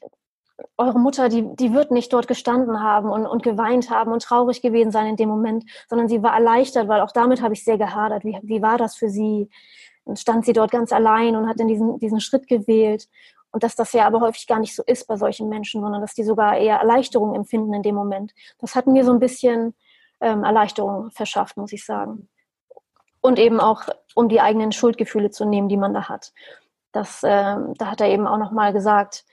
eure Mutter, die, die wird nicht dort gestanden haben und, und geweint haben und traurig gewesen sein in dem Moment, sondern sie war erleichtert, weil auch damit habe ich sehr gehadert. Wie, wie war das für sie? Und stand sie dort ganz allein und hat in diesen, diesen Schritt gewählt. Und dass das ja aber häufig gar nicht so ist bei solchen Menschen, sondern dass die sogar eher Erleichterung empfinden in dem Moment. Das hat mir so ein bisschen ähm, Erleichterung verschafft, muss ich sagen. Und eben auch, um die eigenen Schuldgefühle zu nehmen, die man da hat. Das, ähm, da hat er eben auch nochmal gesagt,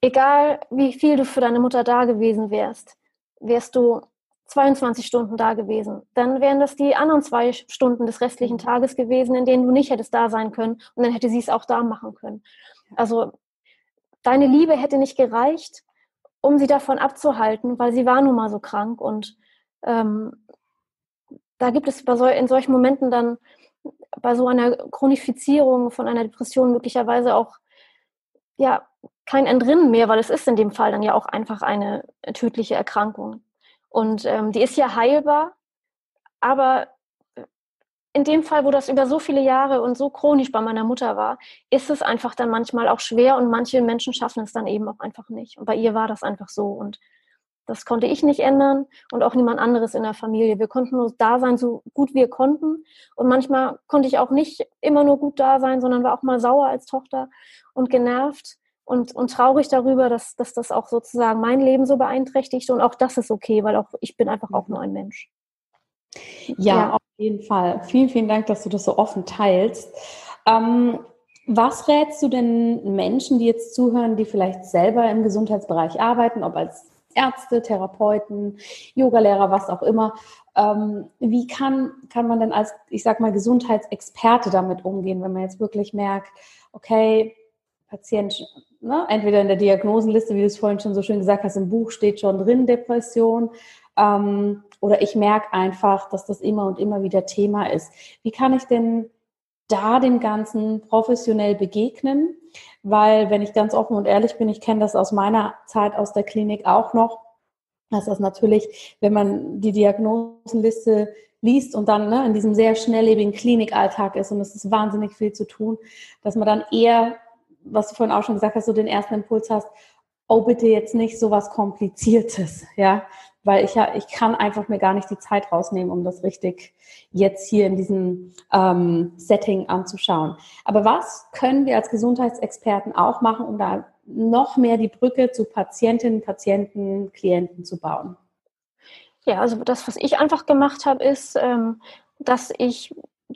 egal wie viel du für deine Mutter da gewesen wärst, wärst du 22 Stunden da gewesen. Dann wären das die anderen zwei Stunden des restlichen Tages gewesen, in denen du nicht hättest da sein können und dann hätte sie es auch da machen können. Also deine Liebe hätte nicht gereicht, um sie davon abzuhalten, weil sie war nun mal so krank und ähm, da gibt es so, in solchen Momenten dann bei so einer Chronifizierung von einer Depression möglicherweise auch ja kein Entrinnen mehr, weil es ist in dem Fall dann ja auch einfach eine tödliche Erkrankung. Und ähm, die ist ja heilbar, aber in dem Fall, wo das über so viele Jahre und so chronisch bei meiner Mutter war, ist es einfach dann manchmal auch schwer und manche Menschen schaffen es dann eben auch einfach nicht. Und bei ihr war das einfach so. Und das konnte ich nicht ändern und auch niemand anderes in der Familie. Wir konnten nur da sein, so gut wir konnten. Und manchmal konnte ich auch nicht immer nur gut da sein, sondern war auch mal sauer als Tochter und genervt und, und traurig darüber, dass, dass das auch sozusagen mein Leben so beeinträchtigt. Und auch das ist okay, weil auch ich bin einfach auch nur ein Mensch. Ja, ja. auf jeden Fall. Vielen, vielen Dank, dass du das so offen teilst. Ähm, was rätst du denn Menschen, die jetzt zuhören, die vielleicht selber im Gesundheitsbereich arbeiten, ob als Ärzte, Therapeuten, Yogalehrer, was auch immer. Ähm, wie kann, kann man denn als, ich sag mal, Gesundheitsexperte damit umgehen, wenn man jetzt wirklich merkt, okay, Patient, ne, entweder in der Diagnosenliste, wie du es vorhin schon so schön gesagt hast, im Buch steht schon drin, Depression, ähm, oder ich merke einfach, dass das immer und immer wieder Thema ist. Wie kann ich denn da dem Ganzen professionell begegnen? Weil, wenn ich ganz offen und ehrlich bin, ich kenne das aus meiner Zeit aus der Klinik auch noch, dass das natürlich, wenn man die Diagnosenliste liest und dann ne, in diesem sehr schnelllebigen Klinikalltag ist und es ist wahnsinnig viel zu tun, dass man dann eher, was du vorhin auch schon gesagt hast, so den ersten Impuls hast, oh bitte jetzt nicht so was Kompliziertes, ja, weil ich ja, ich kann einfach mir gar nicht die Zeit rausnehmen, um das richtig jetzt hier in diesem ähm, Setting anzuschauen. Aber was können wir als Gesundheitsexperten auch machen, um da noch mehr die Brücke zu Patientinnen, Patienten, Klienten zu bauen? Ja, also das, was ich einfach gemacht habe, ist, ähm, dass ich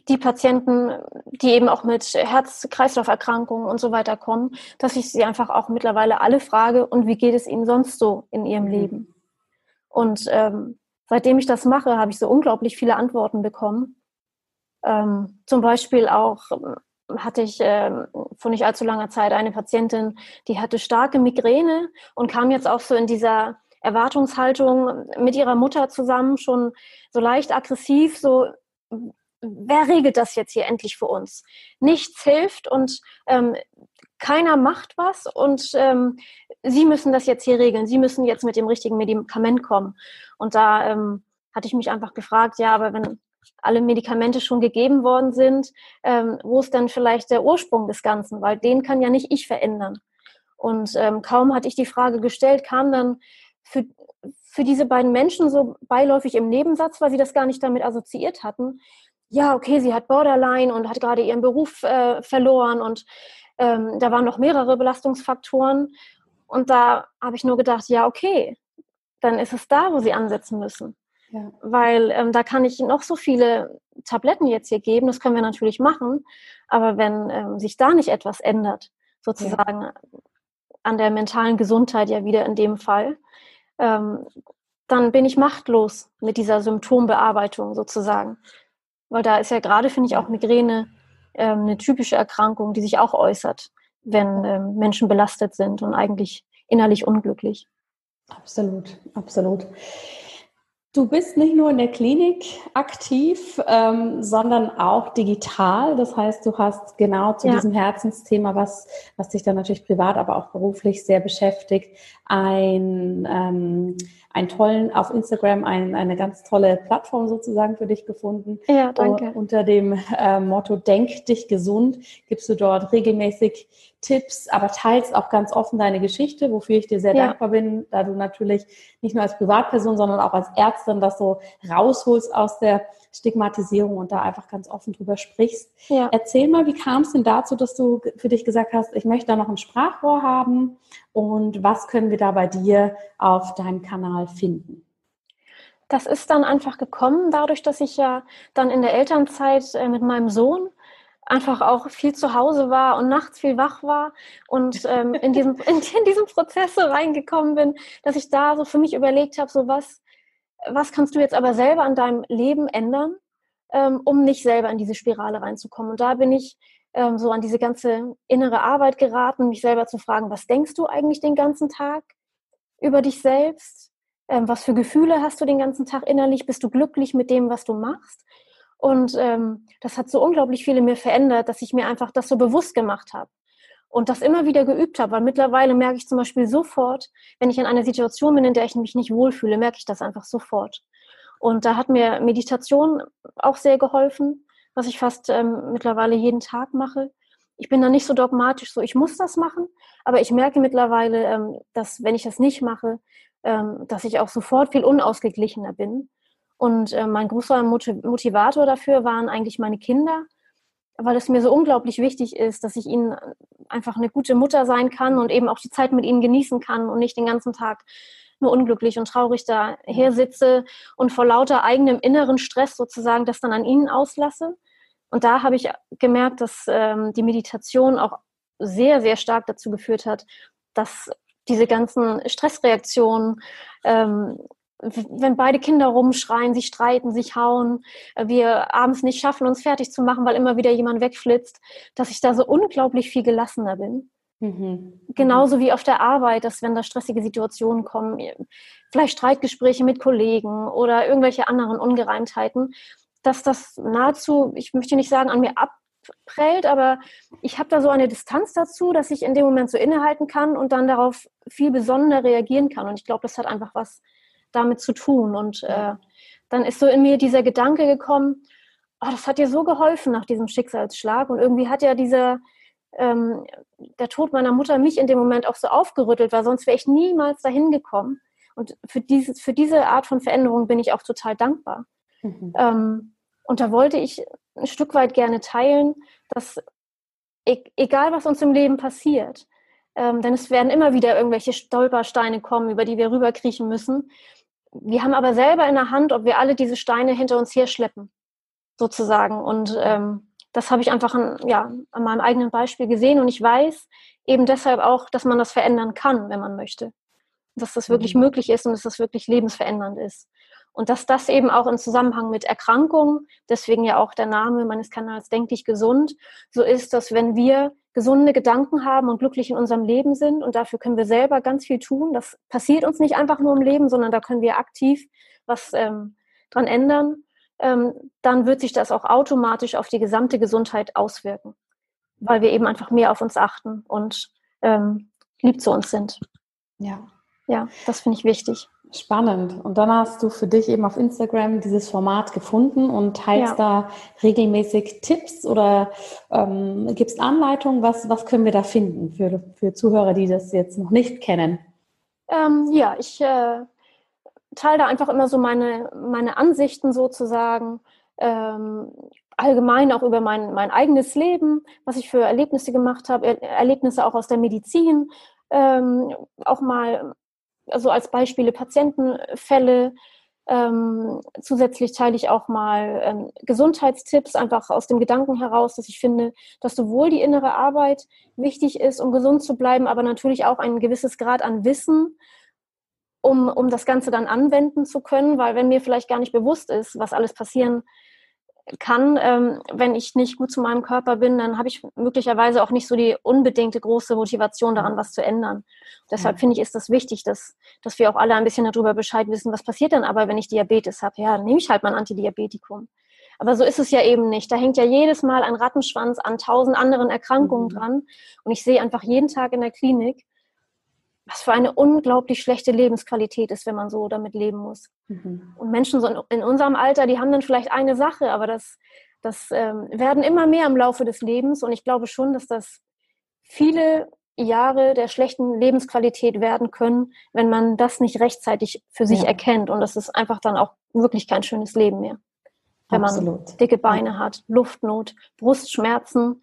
die Patienten, die eben auch mit Herz-Kreislauf-Erkrankungen und so weiter kommen, dass ich sie einfach auch mittlerweile alle frage, und wie geht es ihnen sonst so in ihrem mhm. Leben? Und ähm, seitdem ich das mache, habe ich so unglaublich viele Antworten bekommen. Ähm, zum Beispiel auch ähm, hatte ich ähm, vor nicht allzu langer Zeit eine Patientin, die hatte starke Migräne und kam jetzt auch so in dieser Erwartungshaltung mit ihrer Mutter zusammen schon so leicht aggressiv, so wer regelt das jetzt hier endlich für uns? Nichts hilft und ähm, keiner macht was und ähm, Sie müssen das jetzt hier regeln. Sie müssen jetzt mit dem richtigen Medikament kommen. Und da ähm, hatte ich mich einfach gefragt, ja, aber wenn alle Medikamente schon gegeben worden sind, ähm, wo ist denn vielleicht der Ursprung des Ganzen? Weil den kann ja nicht ich verändern. Und ähm, kaum hatte ich die Frage gestellt, kam dann für, für diese beiden Menschen so beiläufig im Nebensatz, weil sie das gar nicht damit assoziiert hatten, ja, okay, sie hat Borderline und hat gerade ihren Beruf äh, verloren und ähm, da waren noch mehrere Belastungsfaktoren. Und da habe ich nur gedacht, ja, okay, dann ist es da, wo sie ansetzen müssen. Ja. Weil ähm, da kann ich noch so viele Tabletten jetzt hier geben, das können wir natürlich machen, aber wenn ähm, sich da nicht etwas ändert, sozusagen ja. an der mentalen Gesundheit ja wieder in dem Fall, ähm, dann bin ich machtlos mit dieser Symptombearbeitung sozusagen. Weil da ist ja gerade, finde ich, auch Migräne ähm, eine typische Erkrankung, die sich auch äußert, wenn ähm, Menschen belastet sind und eigentlich innerlich unglücklich. Absolut, absolut. Du bist nicht nur in der Klinik aktiv, ähm, sondern auch digital. Das heißt, du hast genau zu ja. diesem Herzensthema, was, was dich dann natürlich privat, aber auch beruflich sehr beschäftigt, ein ähm, einen tollen, auf Instagram ein, eine ganz tolle Plattform sozusagen für dich gefunden. Ja, danke. unter dem äh, Motto Denk dich gesund gibst du dort regelmäßig Tipps, aber teilst auch ganz offen deine Geschichte, wofür ich dir sehr ja. dankbar bin, da du natürlich nicht nur als Privatperson, sondern auch als Ärztin das so rausholst aus der Stigmatisierung und da einfach ganz offen drüber sprichst. Ja. Erzähl mal, wie kam es denn dazu, dass du für dich gesagt hast, ich möchte da noch ein Sprachrohr haben und was können wir da bei dir auf deinem Kanal finden? Das ist dann einfach gekommen, dadurch, dass ich ja dann in der Elternzeit äh, mit meinem Sohn einfach auch viel zu Hause war und nachts viel wach war und ähm, in, diesem, in, in diesem Prozess so reingekommen bin, dass ich da so für mich überlegt habe, so was, was kannst du jetzt aber selber an deinem Leben ändern, ähm, um nicht selber in diese Spirale reinzukommen. Und da bin ich ähm, so an diese ganze innere Arbeit geraten, mich selber zu fragen, was denkst du eigentlich den ganzen Tag über dich selbst? Ähm, was für Gefühle hast du den ganzen Tag innerlich? Bist du glücklich mit dem, was du machst? Und ähm, das hat so unglaublich viel in mir verändert, dass ich mir einfach das so bewusst gemacht habe und das immer wieder geübt habe, weil mittlerweile merke ich zum Beispiel sofort, wenn ich in einer Situation bin, in der ich mich nicht wohlfühle, merke ich das einfach sofort. Und da hat mir Meditation auch sehr geholfen, was ich fast ähm, mittlerweile jeden Tag mache. Ich bin da nicht so dogmatisch, so ich muss das machen, aber ich merke mittlerweile, ähm, dass wenn ich das nicht mache, ähm, dass ich auch sofort viel unausgeglichener bin. Und äh, mein großer Motivator dafür waren eigentlich meine Kinder, weil es mir so unglaublich wichtig ist, dass ich ihnen einfach eine gute Mutter sein kann und eben auch die Zeit mit ihnen genießen kann und nicht den ganzen Tag nur unglücklich und traurig daher sitze und vor lauter eigenem inneren Stress sozusagen das dann an ihnen auslasse. Und da habe ich gemerkt, dass ähm, die Meditation auch sehr, sehr stark dazu geführt hat, dass diese ganzen Stressreaktionen ähm, wenn beide Kinder rumschreien, sich streiten, sich hauen, äh, wir abends nicht schaffen, uns fertig zu machen, weil immer wieder jemand wegflitzt, dass ich da so unglaublich viel gelassener bin. Mhm. Genauso wie auf der Arbeit, dass wenn da stressige Situationen kommen, vielleicht Streitgespräche mit Kollegen oder irgendwelche anderen Ungereimtheiten, dass das nahezu, ich möchte nicht sagen, an mir abprellt, aber ich habe da so eine Distanz dazu, dass ich in dem Moment so innehalten kann und dann darauf viel besonderer reagieren kann. Und ich glaube, das hat einfach was damit zu tun. Und äh, dann ist so in mir dieser Gedanke gekommen, oh, das hat dir so geholfen nach diesem Schicksalsschlag. Und irgendwie hat ja dieser, ähm, der Tod meiner Mutter mich in dem Moment auch so aufgerüttelt, weil sonst wäre ich niemals dahin gekommen. Und für, dieses, für diese Art von Veränderung bin ich auch total dankbar. Mhm. Ähm, und da wollte ich ein Stück weit gerne teilen, dass e egal was uns im Leben passiert, ähm, denn es werden immer wieder irgendwelche Stolpersteine kommen, über die wir rüberkriechen müssen. Wir haben aber selber in der Hand, ob wir alle diese Steine hinter uns herschleppen, sozusagen. Und ähm, das habe ich einfach an, ja, an meinem eigenen Beispiel gesehen. Und ich weiß eben deshalb auch, dass man das verändern kann, wenn man möchte. Dass das wirklich mhm. möglich ist und dass das wirklich lebensverändernd ist. Und dass das eben auch im Zusammenhang mit Erkrankungen, deswegen ja auch der Name meines Kanals Denk dich gesund, so ist, dass wenn wir gesunde Gedanken haben und glücklich in unserem Leben sind. Und dafür können wir selber ganz viel tun. Das passiert uns nicht einfach nur im Leben, sondern da können wir aktiv was ähm, dran ändern. Ähm, dann wird sich das auch automatisch auf die gesamte Gesundheit auswirken, weil wir eben einfach mehr auf uns achten und ähm, lieb zu uns sind. Ja. Ja, das finde ich wichtig. Spannend. Und dann hast du für dich eben auf Instagram dieses Format gefunden und teilst ja. da regelmäßig Tipps oder ähm, gibst Anleitungen. Was, was können wir da finden für, für Zuhörer, die das jetzt noch nicht kennen? Ähm, ja, ich äh, teile da einfach immer so meine, meine Ansichten sozusagen. Ähm, allgemein auch über mein, mein eigenes Leben, was ich für Erlebnisse gemacht habe, Erlebnisse auch aus der Medizin, ähm, auch mal also als Beispiele Patientenfälle. Ähm, zusätzlich teile ich auch mal ähm, Gesundheitstipps, einfach aus dem Gedanken heraus, dass ich finde, dass sowohl die innere Arbeit wichtig ist, um gesund zu bleiben, aber natürlich auch ein gewisses Grad an Wissen, um, um das Ganze dann anwenden zu können, weil wenn mir vielleicht gar nicht bewusst ist, was alles passieren kann, ähm, wenn ich nicht gut zu meinem Körper bin, dann habe ich möglicherweise auch nicht so die unbedingte große Motivation daran, was zu ändern. Deshalb finde ich, ist das wichtig, dass, dass wir auch alle ein bisschen darüber Bescheid wissen, was passiert dann aber, wenn ich Diabetes habe. Ja, dann nehme ich halt mein Antidiabetikum. Aber so ist es ja eben nicht. Da hängt ja jedes Mal ein Rattenschwanz an tausend anderen Erkrankungen mhm. dran. Und ich sehe einfach jeden Tag in der Klinik, was für eine unglaublich schlechte Lebensqualität ist, wenn man so damit leben muss. Mhm. Und Menschen so in unserem Alter, die haben dann vielleicht eine Sache, aber das, das ähm, werden immer mehr im Laufe des Lebens. Und ich glaube schon, dass das viele Jahre der schlechten Lebensqualität werden können, wenn man das nicht rechtzeitig für sich ja. erkennt. Und das ist einfach dann auch wirklich kein schönes Leben mehr wenn Absolut. man dicke Beine hat, Luftnot, Brustschmerzen,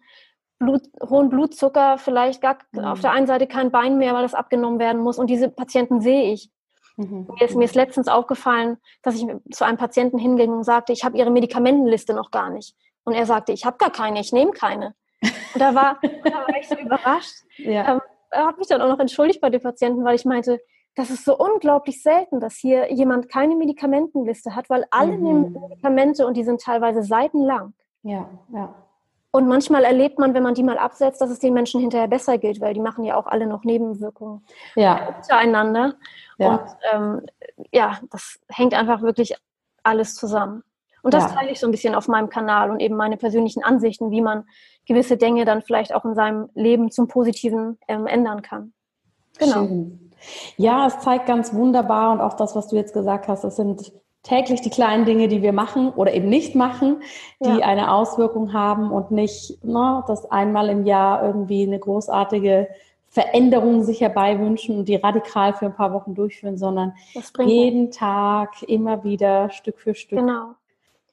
Blut, hohen Blutzucker, vielleicht gar mhm. auf der einen Seite kein Bein mehr, weil das abgenommen werden muss. Und diese Patienten sehe ich. Mhm. Mir, ist, mir ist letztens aufgefallen, dass ich zu einem Patienten hinging und sagte, ich habe Ihre Medikamentenliste noch gar nicht. Und er sagte, ich habe gar keine, ich nehme keine. Und da war, da war ich so überrascht. Ja. Ähm, er hat mich dann auch noch entschuldigt bei den Patienten, weil ich meinte, das ist so unglaublich selten, dass hier jemand keine Medikamentenliste hat, weil alle mhm. nehmen Medikamente und die sind teilweise seitenlang. Ja, ja. Und manchmal erlebt man, wenn man die mal absetzt, dass es den Menschen hinterher besser geht, weil die machen ja auch alle noch Nebenwirkungen ja. untereinander. Ja. Und ähm, ja, das hängt einfach wirklich alles zusammen. Und das ja. teile ich so ein bisschen auf meinem Kanal und eben meine persönlichen Ansichten, wie man gewisse Dinge dann vielleicht auch in seinem Leben zum Positiven ähm, ändern kann. Genau. Schön. Ja, es zeigt ganz wunderbar und auch das, was du jetzt gesagt hast, es sind täglich die kleinen Dinge, die wir machen oder eben nicht machen, die ja. eine Auswirkung haben und nicht, ne, dass einmal im Jahr irgendwie eine großartige Veränderung sich herbeiwünschen und die radikal für ein paar Wochen durchführen, sondern jeden mich. Tag immer wieder Stück für Stück genau.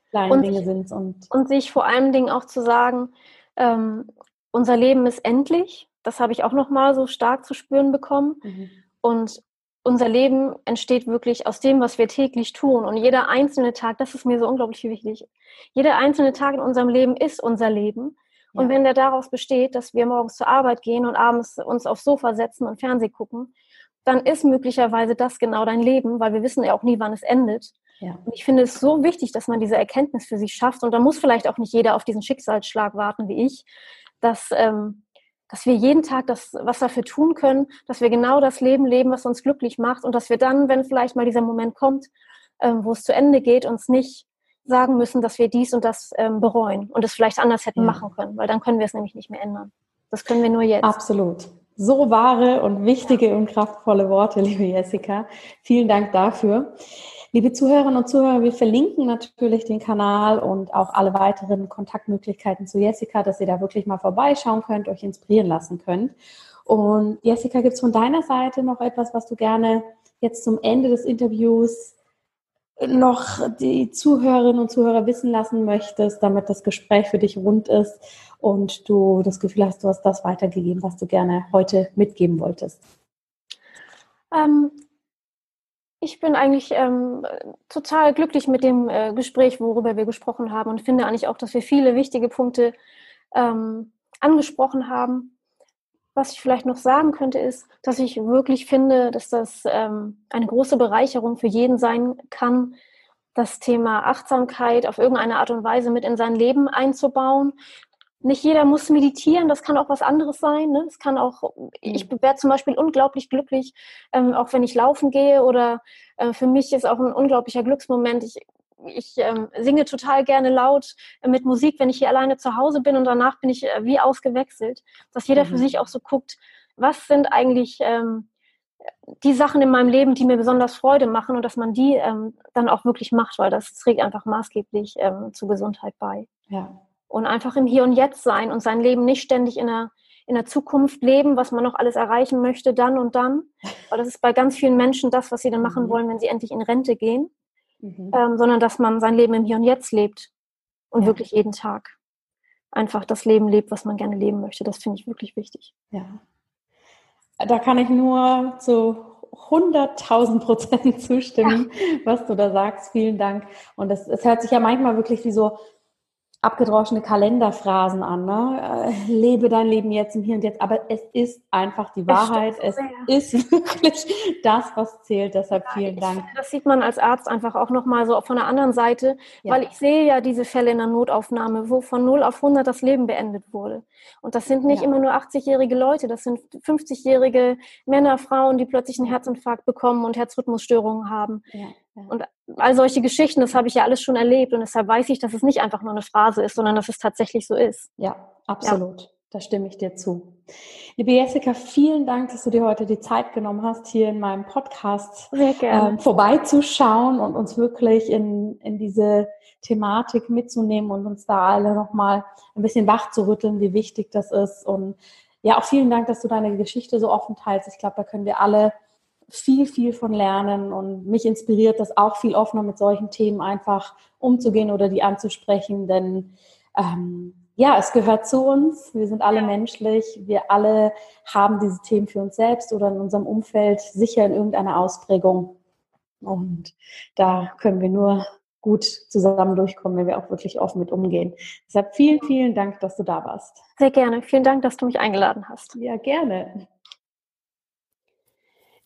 kleine und, Dinge sind. Und, und sich vor allen Dingen auch zu sagen, ähm, unser Leben ist endlich. Das habe ich auch nochmal so stark zu spüren bekommen. Mhm. Und unser Leben entsteht wirklich aus dem, was wir täglich tun. Und jeder einzelne Tag, das ist mir so unglaublich wichtig. Jeder einzelne Tag in unserem Leben ist unser Leben. Ja. Und wenn der daraus besteht, dass wir morgens zur Arbeit gehen und abends uns aufs Sofa setzen und Fernsehen gucken, dann ist möglicherweise das genau dein Leben, weil wir wissen ja auch nie, wann es endet. Ja. Und ich finde es so wichtig, dass man diese Erkenntnis für sich schafft. Und da muss vielleicht auch nicht jeder auf diesen Schicksalsschlag warten wie ich, dass ähm, dass wir jeden Tag das, was dafür tun können, dass wir genau das Leben leben, was uns glücklich macht und dass wir dann, wenn vielleicht mal dieser Moment kommt, ähm, wo es zu Ende geht, uns nicht sagen müssen, dass wir dies und das ähm, bereuen und es vielleicht anders hätten ja. machen können, weil dann können wir es nämlich nicht mehr ändern. Das können wir nur jetzt. Absolut. So wahre und wichtige ja. und kraftvolle Worte, liebe Jessica. Vielen Dank dafür. Liebe Zuhörerinnen und Zuhörer, wir verlinken natürlich den Kanal und auch alle weiteren Kontaktmöglichkeiten zu Jessica, dass ihr da wirklich mal vorbeischauen könnt, euch inspirieren lassen könnt. Und Jessica, gibt es von deiner Seite noch etwas, was du gerne jetzt zum Ende des Interviews noch die Zuhörerinnen und Zuhörer wissen lassen möchtest, damit das Gespräch für dich rund ist und du das Gefühl hast, du hast das weitergegeben, was du gerne heute mitgeben wolltest? Ähm, ich bin eigentlich ähm, total glücklich mit dem äh, Gespräch, worüber wir gesprochen haben und finde eigentlich auch, dass wir viele wichtige Punkte ähm, angesprochen haben. Was ich vielleicht noch sagen könnte, ist, dass ich wirklich finde, dass das ähm, eine große Bereicherung für jeden sein kann, das Thema Achtsamkeit auf irgendeine Art und Weise mit in sein Leben einzubauen, nicht jeder muss meditieren, das kann auch was anderes sein. Ne? Es kann auch, ich mhm. werde zum Beispiel unglaublich glücklich, ähm, auch wenn ich laufen gehe oder äh, für mich ist auch ein unglaublicher Glücksmoment. Ich, ich ähm, singe total gerne laut äh, mit Musik, wenn ich hier alleine zu Hause bin und danach bin ich äh, wie ausgewechselt. Dass jeder mhm. für sich auch so guckt, was sind eigentlich ähm, die Sachen in meinem Leben, die mir besonders Freude machen und dass man die ähm, dann auch wirklich macht, weil das trägt einfach maßgeblich ähm, zur Gesundheit bei. Ja und einfach im Hier und Jetzt sein und sein Leben nicht ständig in der, in der Zukunft leben, was man noch alles erreichen möchte, dann und dann. Weil das ist bei ganz vielen Menschen das, was sie dann machen mhm. wollen, wenn sie endlich in Rente gehen, mhm. ähm, sondern dass man sein Leben im Hier und Jetzt lebt und ja. wirklich jeden Tag einfach das Leben lebt, was man gerne leben möchte. Das finde ich wirklich wichtig. Ja. Da kann ich nur zu 100.000 Prozent zustimmen, ja. was du da sagst. Vielen Dank. Und es, es hört sich ja manchmal wirklich wie so abgedroschene Kalenderphrasen an. Ne? Äh, lebe dein Leben jetzt im Hier und Jetzt. Aber es ist einfach die Wahrheit. Es, es ist wirklich das, was zählt. Deshalb vielen Dank. Finde, das sieht man als Arzt einfach auch nochmal so von der anderen Seite, ja. weil ich sehe ja diese Fälle in der Notaufnahme, wo von 0 auf 100 das Leben beendet wurde. Und das sind nicht ja. immer nur 80-jährige Leute, das sind 50-jährige Männer, Frauen, die plötzlich einen Herzinfarkt bekommen und Herzrhythmusstörungen haben. Ja. Und all solche Geschichten, das habe ich ja alles schon erlebt und deshalb weiß ich, dass es nicht einfach nur eine Phrase ist, sondern dass es tatsächlich so ist. Ja, absolut. Ja. Da stimme ich dir zu. Liebe Jessica, vielen Dank, dass du dir heute die Zeit genommen hast, hier in meinem Podcast ähm, vorbeizuschauen und uns wirklich in, in diese Thematik mitzunehmen und uns da alle nochmal ein bisschen wach zu rütteln, wie wichtig das ist. Und ja, auch vielen Dank, dass du deine Geschichte so offen teilst. Ich glaube, da können wir alle viel, viel von lernen und mich inspiriert das auch viel offener mit solchen Themen einfach umzugehen oder die anzusprechen, denn ähm, ja, es gehört zu uns. Wir sind alle menschlich. Wir alle haben diese Themen für uns selbst oder in unserem Umfeld sicher in irgendeiner Ausprägung. Und da können wir nur gut zusammen durchkommen, wenn wir auch wirklich offen mit umgehen. Deshalb vielen, vielen Dank, dass du da warst. Sehr gerne. Vielen Dank, dass du mich eingeladen hast. Ja, gerne.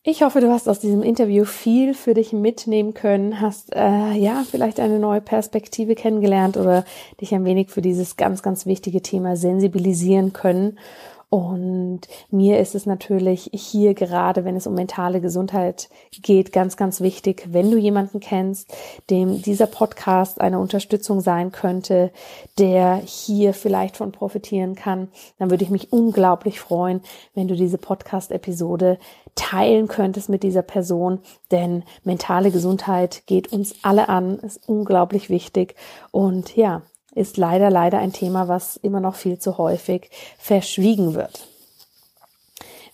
Ich hoffe, du hast aus diesem Interview viel für dich mitnehmen können, hast äh, ja vielleicht eine neue Perspektive kennengelernt oder dich ein wenig für dieses ganz, ganz wichtige Thema sensibilisieren können. Und mir ist es natürlich hier gerade, wenn es um mentale Gesundheit geht, ganz, ganz wichtig, wenn du jemanden kennst, dem dieser Podcast eine Unterstützung sein könnte, der hier vielleicht von profitieren kann, dann würde ich mich unglaublich freuen, wenn du diese Podcast-Episode teilen könntest mit dieser Person, denn mentale Gesundheit geht uns alle an, ist unglaublich wichtig. Und ja, ist leider, leider ein Thema, was immer noch viel zu häufig verschwiegen wird.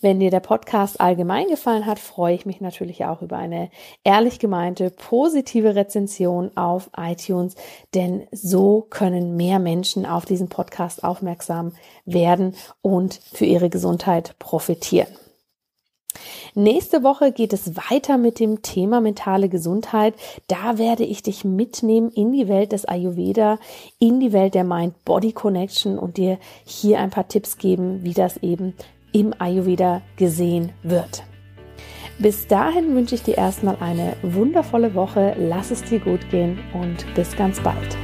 Wenn dir der Podcast allgemein gefallen hat, freue ich mich natürlich auch über eine ehrlich gemeinte, positive Rezension auf iTunes, denn so können mehr Menschen auf diesen Podcast aufmerksam werden und für ihre Gesundheit profitieren. Nächste Woche geht es weiter mit dem Thema mentale Gesundheit. Da werde ich dich mitnehmen in die Welt des Ayurveda, in die Welt der Mind-Body-Connection und dir hier ein paar Tipps geben, wie das eben im Ayurveda gesehen wird. Bis dahin wünsche ich dir erstmal eine wundervolle Woche. Lass es dir gut gehen und bis ganz bald.